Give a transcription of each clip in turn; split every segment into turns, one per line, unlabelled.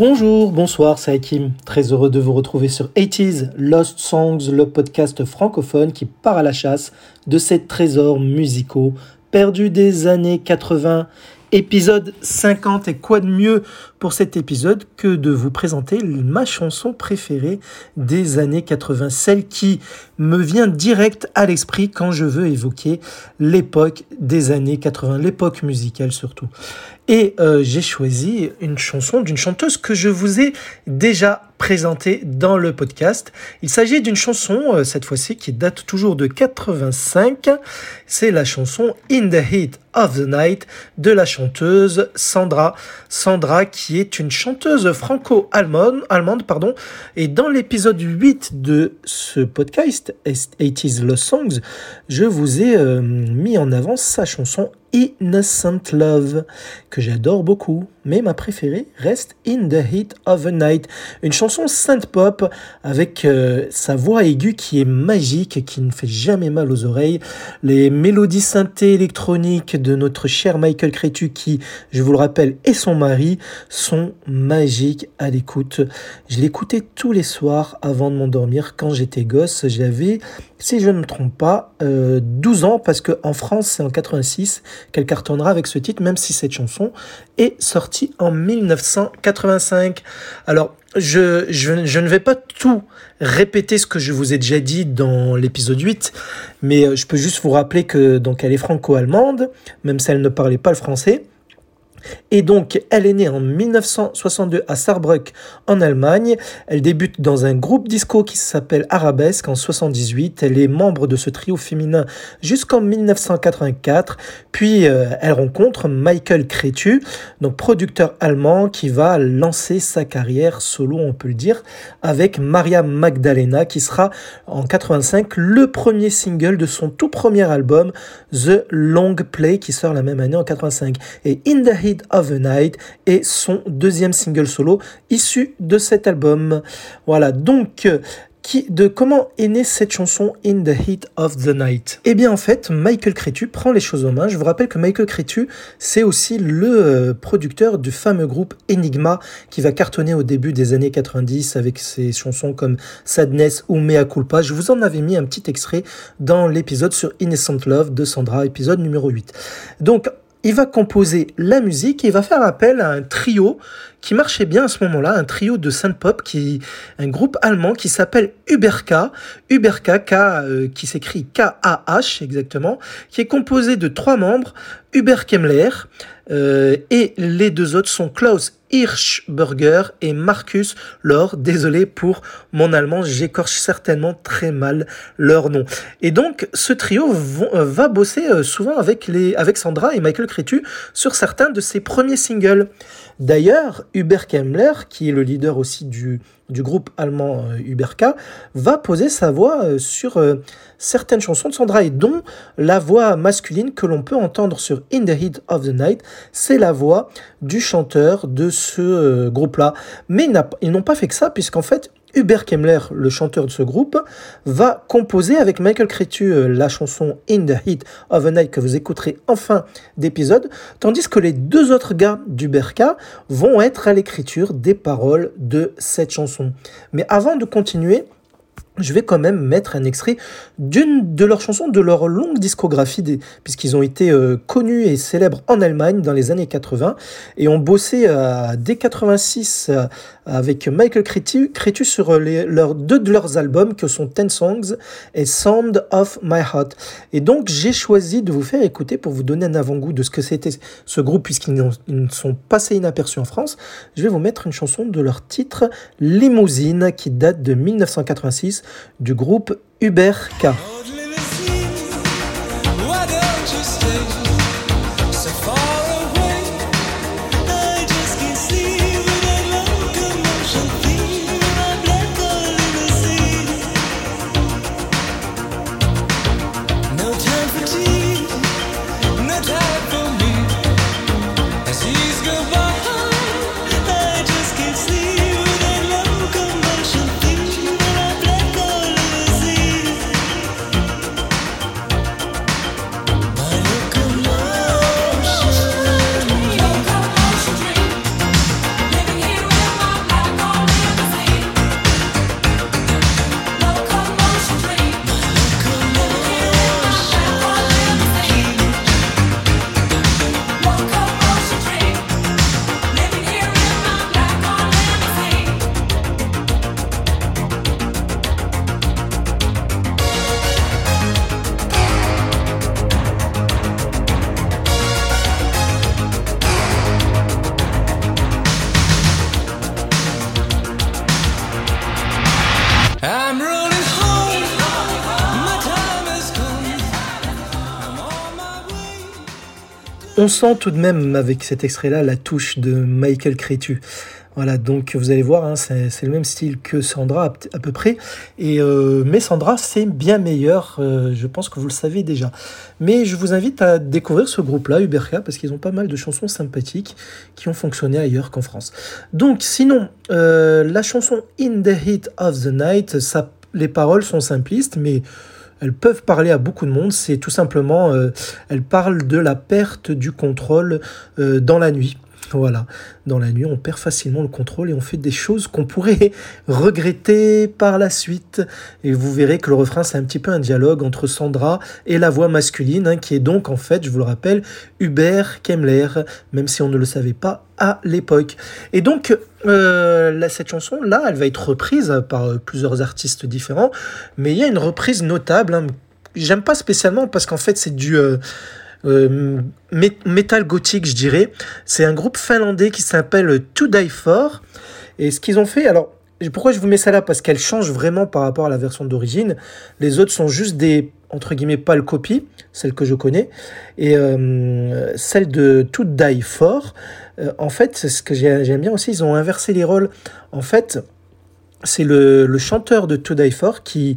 Bonjour, bonsoir, c'est Hakim. Très heureux de vous retrouver sur 80s Lost Songs, le podcast francophone qui part à la chasse de ces trésors musicaux perdus des années 80 Épisode 50 et quoi de mieux pour cet épisode que de vous présenter ma chanson préférée des années 80, celle qui me vient direct à l'esprit quand je veux évoquer l'époque des années 80, l'époque musicale surtout. Et euh, j'ai choisi une chanson d'une chanteuse que je vous ai déjà présentée dans le podcast. Il s'agit d'une chanson, euh, cette fois-ci, qui date toujours de 85. C'est la chanson In the Heat of the Night de la chanteuse Sandra. Sandra qui est une chanteuse franco-allemande, allemande, pardon. Et dans l'épisode 8 de ce podcast, 80s Lost Songs, je vous ai euh, mis en avant sa chanson Innocent Love, que j'adore beaucoup, mais ma préférée reste In the Heat of the Night, une chanson synth pop avec euh, sa voix aiguë qui est magique, qui ne fait jamais mal aux oreilles, les mélodies synthé électroniques de notre cher Michael Cretu, qui, je vous le rappelle, est son mari, sont magiques à l'écoute. Je l'écoutais tous les soirs avant de m'endormir quand j'étais gosse, j'avais si je ne me trompe pas, 12 euh, ans, parce qu'en France, c'est en 86 qu'elle cartonnera avec ce titre, même si cette chanson est sortie en 1985. Alors, je, je, je, ne vais pas tout répéter ce que je vous ai déjà dit dans l'épisode 8, mais euh, je peux juste vous rappeler que donc elle est franco-allemande, même si elle ne parlait pas le français. Et donc, elle est née en 1962 à Saarbrück, en Allemagne. Elle débute dans un groupe disco qui s'appelle Arabesque en 78. Elle est membre de ce trio féminin jusqu'en 1984. Puis, euh, elle rencontre Michael Cretu, donc producteur allemand qui va lancer sa carrière solo, on peut le dire, avec Maria Magdalena, qui sera en 85 le premier single de son tout premier album, The Long Play, qui sort la même année en 85. Et In of the Night et son deuxième single solo issu de cet album. Voilà, donc qui, de comment est née cette chanson In the Heat of the Night? Eh bien en fait, Michael Cretu prend les choses en main. Je vous rappelle que Michael Cretu, c'est aussi le euh, producteur du fameux groupe Enigma qui va cartonner au début des années 90 avec ses chansons comme Sadness ou Mea Culpa. Je vous en avais mis un petit extrait dans l'épisode sur Innocent Love de Sandra, épisode numéro 8. Donc il va composer la musique et il va faire appel à un trio qui marchait bien à ce moment-là, un trio de synth-pop, qui, un groupe allemand qui s'appelle Uberka, Uberka K, euh, qui s'écrit K-A-H exactement, qui est composé de trois membres, Hubert Kemmler, euh, et les deux autres sont Klaus Hirschberger et Marcus Lor. Désolé pour mon allemand, j'écorche certainement très mal leur nom. Et donc, ce trio euh, va bosser euh, souvent avec, les, avec Sandra et Michael Cretu sur certains de ses premiers singles. D'ailleurs, Hubert Kemmler, qui est le leader aussi du, groupe allemand euh, Uberka, va poser sa voix euh, sur euh, certaines chansons de Sandra et dont la voix masculine que l'on peut entendre sur In the Heat of the Night, c'est la voix du chanteur de ce groupe-là. Mais ils n'ont pas fait que ça, puisqu'en fait, Hubert Kemmler, le chanteur de ce groupe, va composer avec Michael Cretu euh, la chanson In the Heat of the Night que vous écouterez en fin d'épisode, tandis que les deux autres gars d'Uberka vont être à l'écriture des paroles de cette chanson. Mais avant de continuer, je vais quand même mettre un extrait d'une de leurs chansons de leur longue discographie, puisqu'ils ont été euh, connus et célèbres en Allemagne dans les années 80 et ont bossé euh, dès 86 euh, avec Michael Cretu, sur leurs, deux de leurs albums que sont Ten Songs et Sound of My Heart. Et donc j'ai choisi de vous faire écouter pour vous donner un avant-goût de ce que c'était ce groupe, puisqu'ils ne sont passés inaperçus en France. Je vais vous mettre une chanson de leur titre Limousine qui date de 1986 du groupe Uber K. On sent tout de même avec cet extrait-là la touche de Michael Crétu. Voilà, donc vous allez voir, hein, c'est le même style que Sandra à, peu près. Et, euh, mais Sandra, c'est bien meilleur, euh, je pense que vous le savez déjà. Mais je vous invite à découvrir ce groupe-là, Uberka, parce qu'ils ont pas mal de chansons sympathiques qui ont fonctionné ailleurs qu'en France. Donc sinon, euh, la chanson In the Heat of the Night, ça, les paroles sont simplistes, mais elles peuvent parler à beaucoup de monde. C'est tout simplement, elles parlent de la perte du contrôle dans la nuit. Voilà, dans la nuit, on perd facilement le contrôle et on fait des choses qu'on pourrait regretter par la suite. Et vous verrez que le refrain, c'est un petit peu un dialogue entre Sandra et la voix masculine, hein, qui est donc en fait, je vous le rappelle, Hubert Kemmler, même si on ne le savait pas à l'époque. Et donc, euh, cette chanson-là, elle va être reprise par euh, plusieurs artistes différents, mais il y a une reprise notable. Hein. J'aime pas spécialement parce qu'en fait, c'est du... Euh, euh, metal gothique, je dirais. C'est un groupe finlandais qui s'appelle To Die For. Et ce qu'ils ont fait, alors pourquoi je vous mets ça là? Parce qu'elle change vraiment par rapport à la version d'origine. Les autres sont juste des, entre guillemets, pâles copies, celles que je connais. Et euh, celle de To Die For, euh, en fait, c'est ce que j'aime bien aussi, ils ont inversé les rôles. En fait, c'est le, le, chanteur de To Die For qui,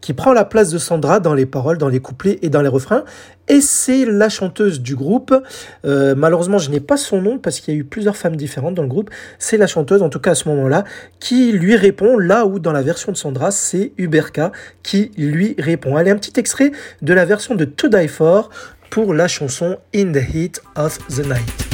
qui prend la place de Sandra dans les paroles, dans les couplets et dans les refrains. Et c'est la chanteuse du groupe. Euh, malheureusement, je n'ai pas son nom parce qu'il y a eu plusieurs femmes différentes dans le groupe. C'est la chanteuse, en tout cas à ce moment-là, qui lui répond là où dans la version de Sandra, c'est Uberka qui lui répond. Allez, un petit extrait de la version de To Die For pour la chanson In the Heat of the Night.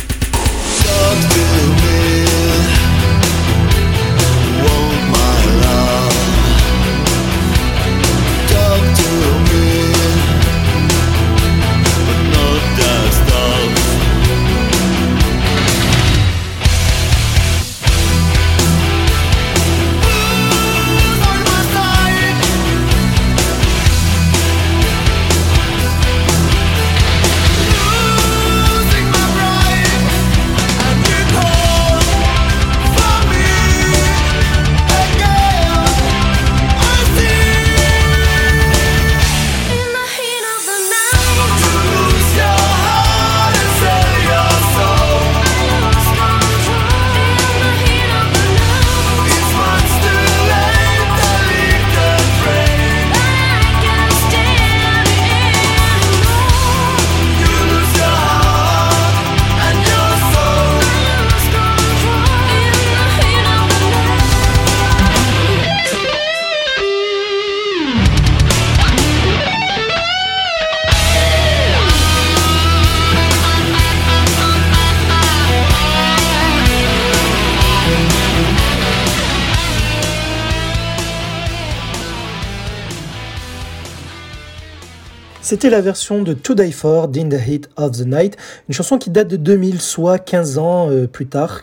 C'était la version de To Die For, In the Heat of the Night, une chanson qui date de 2000, soit 15 ans euh, plus tard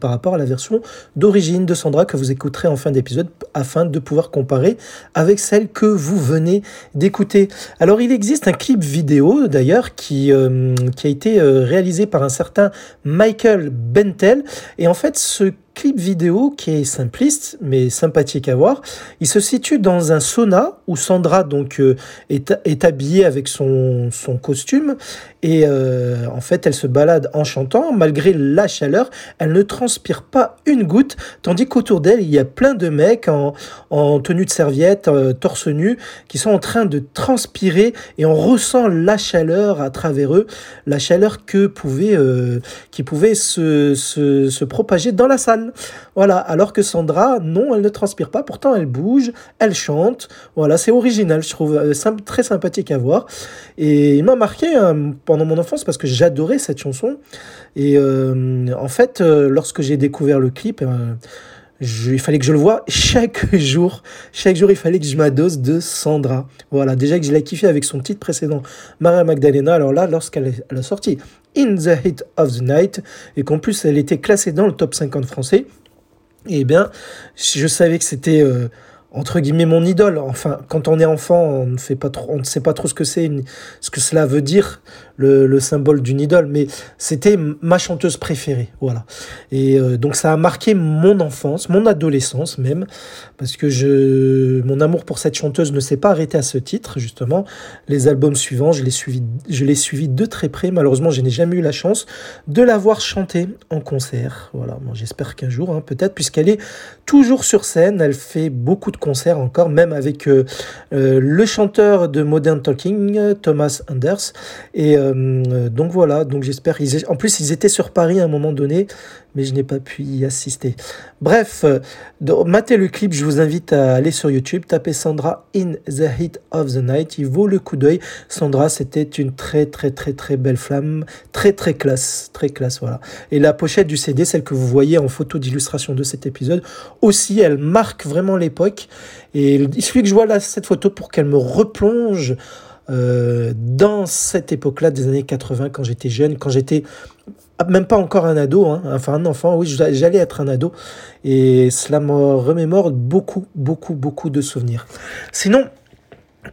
par rapport à la version d'origine de Sandra que vous écouterez en fin d'épisode afin de pouvoir comparer avec celle que vous venez d'écouter. Alors il existe un clip vidéo d'ailleurs qui, euh, qui a été euh, réalisé par un certain Michael Bentel et en fait ce clip vidéo qui est simpliste mais sympathique à voir. Il se situe dans un sauna où Sandra donc euh, est, est, habillée avec son, son costume et euh, en fait elle se balade en chantant malgré la chaleur. Elle ne transpire pas une goutte tandis qu'autour d'elle il y a plein de mecs en, en tenue de serviette, euh, torse nu qui sont en train de transpirer et on ressent la chaleur à travers eux, la chaleur que pouvait, qui pouvait se, se, se propager dans la salle. Voilà, alors que Sandra, non, elle ne transpire pas, pourtant elle bouge, elle chante. Voilà, c'est original, je trouve euh, très sympathique à voir. Et il m'a marqué hein, pendant mon enfance parce que j'adorais cette chanson. Et euh, en fait, euh, lorsque j'ai découvert le clip, il fallait que je le voie chaque jour. Chaque jour, il fallait que je m'adose de Sandra. Voilà, déjà que je l'ai kiffé avec son titre précédent, Maria Magdalena. Alors là, lorsqu'elle a sorti In the Heat of the Night, et qu'en plus elle était classée dans le top 50 français, eh bien, je savais que c'était... Euh, entre guillemets mon idole. Enfin, quand on est enfant, on ne fait pas trop, on ne sait pas trop ce que c'est, ce que cela veut dire le, le symbole d'une idole, mais c'était ma chanteuse préférée, voilà. Et euh, donc ça a marqué mon enfance, mon adolescence même, parce que je, mon amour pour cette chanteuse ne s'est pas arrêté à ce titre justement. Les albums suivants, je l'ai suivi, je l'ai de très près. Malheureusement, je n'ai jamais eu la chance de la voir chanter en concert. Voilà, j'espère qu'un jour, hein, peut-être, puisqu'elle est toujours sur scène, elle fait beaucoup de concert encore, même avec euh, euh, le chanteur de Modern Talking, Thomas Anders. Et euh, donc voilà, donc j'espère. En plus, ils étaient sur Paris à un moment donné, mais je n'ai pas pu y assister. Bref, matez le clip, je vous invite à aller sur YouTube, taper Sandra in the Heat of the Night. Il vaut le coup d'œil. Sandra, c'était une très très très très belle flamme, très très classe, très classe, voilà. Et la pochette du CD, celle que vous voyez en photo d'illustration de cet épisode, aussi, elle marque vraiment l'époque. Et il suffit que je vois là cette photo pour qu'elle me replonge euh, dans cette époque-là des années 80, quand j'étais jeune, quand j'étais même pas encore un ado, hein, enfin un enfant, oui, j'allais être un ado, et cela me remémore beaucoup, beaucoup, beaucoup de souvenirs. Sinon,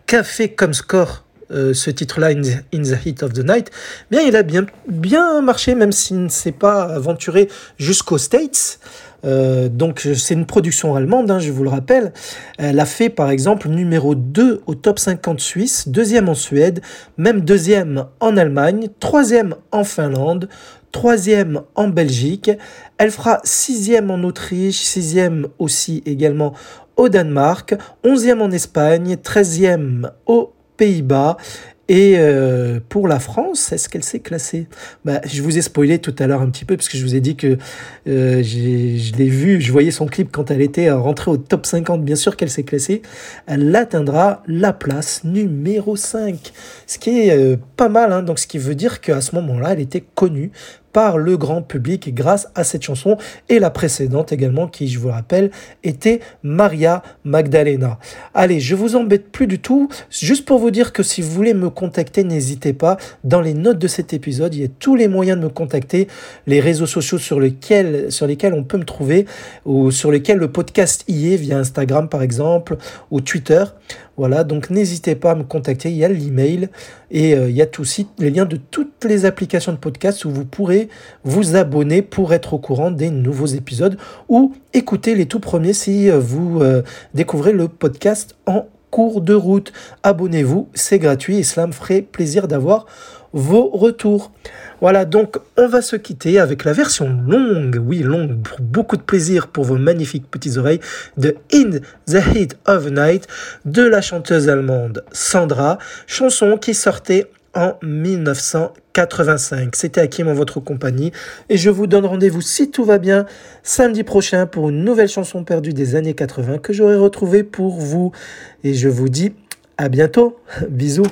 qu'a fait comme score euh, ce titre-là, in, the Heat of the Night, bien, il a bien, bien marché, même s'il ne s'est pas aventuré jusqu'aux States. Euh, donc c'est une production allemande, hein, je vous le rappelle. Elle a fait par exemple numéro 2 au top 50 suisse, deuxième en Suède, même deuxième en Allemagne, troisième en Finlande, troisième en Belgique. Elle fera sixième en Autriche, sixième aussi également au Danemark, onzième en Espagne, treizième aux Pays-Bas et euh, pour la France, est-ce qu'elle s'est classée? Bah, Je vous ai spoilé tout à l'heure un petit peu, parce que je vous ai dit que euh, je l'ai vu, je voyais son clip quand elle était rentrée au top 50. Bien sûr qu'elle s'est classée. Elle atteindra la place numéro 5. Ce qui est euh, pas mal, hein, donc ce qui veut dire qu'à ce moment-là, elle était connue par le grand public grâce à cette chanson et la précédente également qui, je vous rappelle, était Maria Magdalena. Allez, je vous embête plus du tout, juste pour vous dire que si vous voulez me contacter, n'hésitez pas. Dans les notes de cet épisode, il y a tous les moyens de me contacter, les réseaux sociaux sur lesquels, sur lesquels on peut me trouver ou sur lesquels le podcast y est, via Instagram par exemple ou Twitter. Voilà, donc n'hésitez pas à me contacter, il y a l'email et euh, il y a aussi les liens de toutes les applications de podcast où vous pourrez vous abonner pour être au courant des nouveaux épisodes ou écouter les tout premiers si euh, vous euh, découvrez le podcast en cours de route. Abonnez-vous, c'est gratuit et cela me ferait plaisir d'avoir vos retours. Voilà, donc on va se quitter avec la version longue, oui longue, beaucoup de plaisir pour vos magnifiques petites oreilles, de In the Heat of Night de la chanteuse allemande Sandra, chanson qui sortait en 1985. C'était Hakim en votre compagnie et je vous donne rendez-vous si tout va bien samedi prochain pour une nouvelle chanson perdue des années 80 que j'aurai retrouvée pour vous. Et je vous dis à bientôt. Bisous.